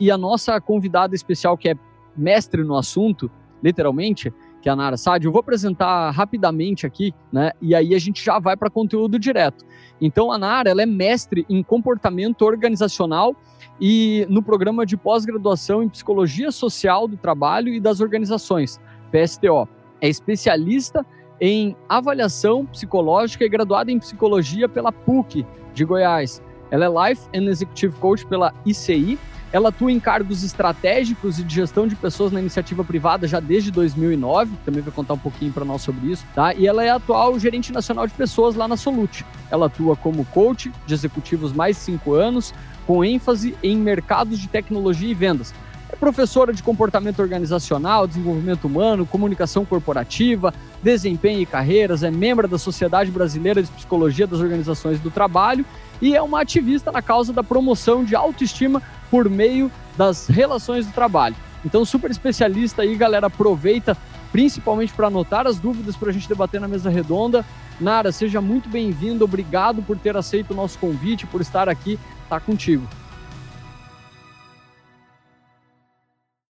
E a nossa convidada especial, que é mestre no assunto, literalmente, que é a Nara Sade, eu vou apresentar rapidamente aqui, né? E aí a gente já vai para conteúdo direto. Então a Nara, ela é mestre em comportamento organizacional e no programa de pós-graduação em psicologia social do trabalho e das organizações, PSTO. É especialista em avaliação psicológica e graduada em psicologia pela PUC de Goiás. Ela é Life and Executive Coach pela ICI ela atua em cargos estratégicos e de gestão de pessoas na iniciativa privada já desde 2009, também vai contar um pouquinho para nós sobre isso, tá? E ela é atual gerente nacional de pessoas lá na Solute. Ela atua como coach de executivos mais cinco anos, com ênfase em mercados de tecnologia e vendas. Professora de comportamento organizacional, desenvolvimento humano, comunicação corporativa, desempenho e carreiras, é membro da Sociedade Brasileira de Psicologia das Organizações do Trabalho e é uma ativista na causa da promoção de autoestima por meio das relações do trabalho. Então, super especialista aí, galera, aproveita principalmente para anotar as dúvidas para a gente debater na mesa redonda. Nara, seja muito bem-vindo, obrigado por ter aceito o nosso convite, por estar aqui, tá contigo.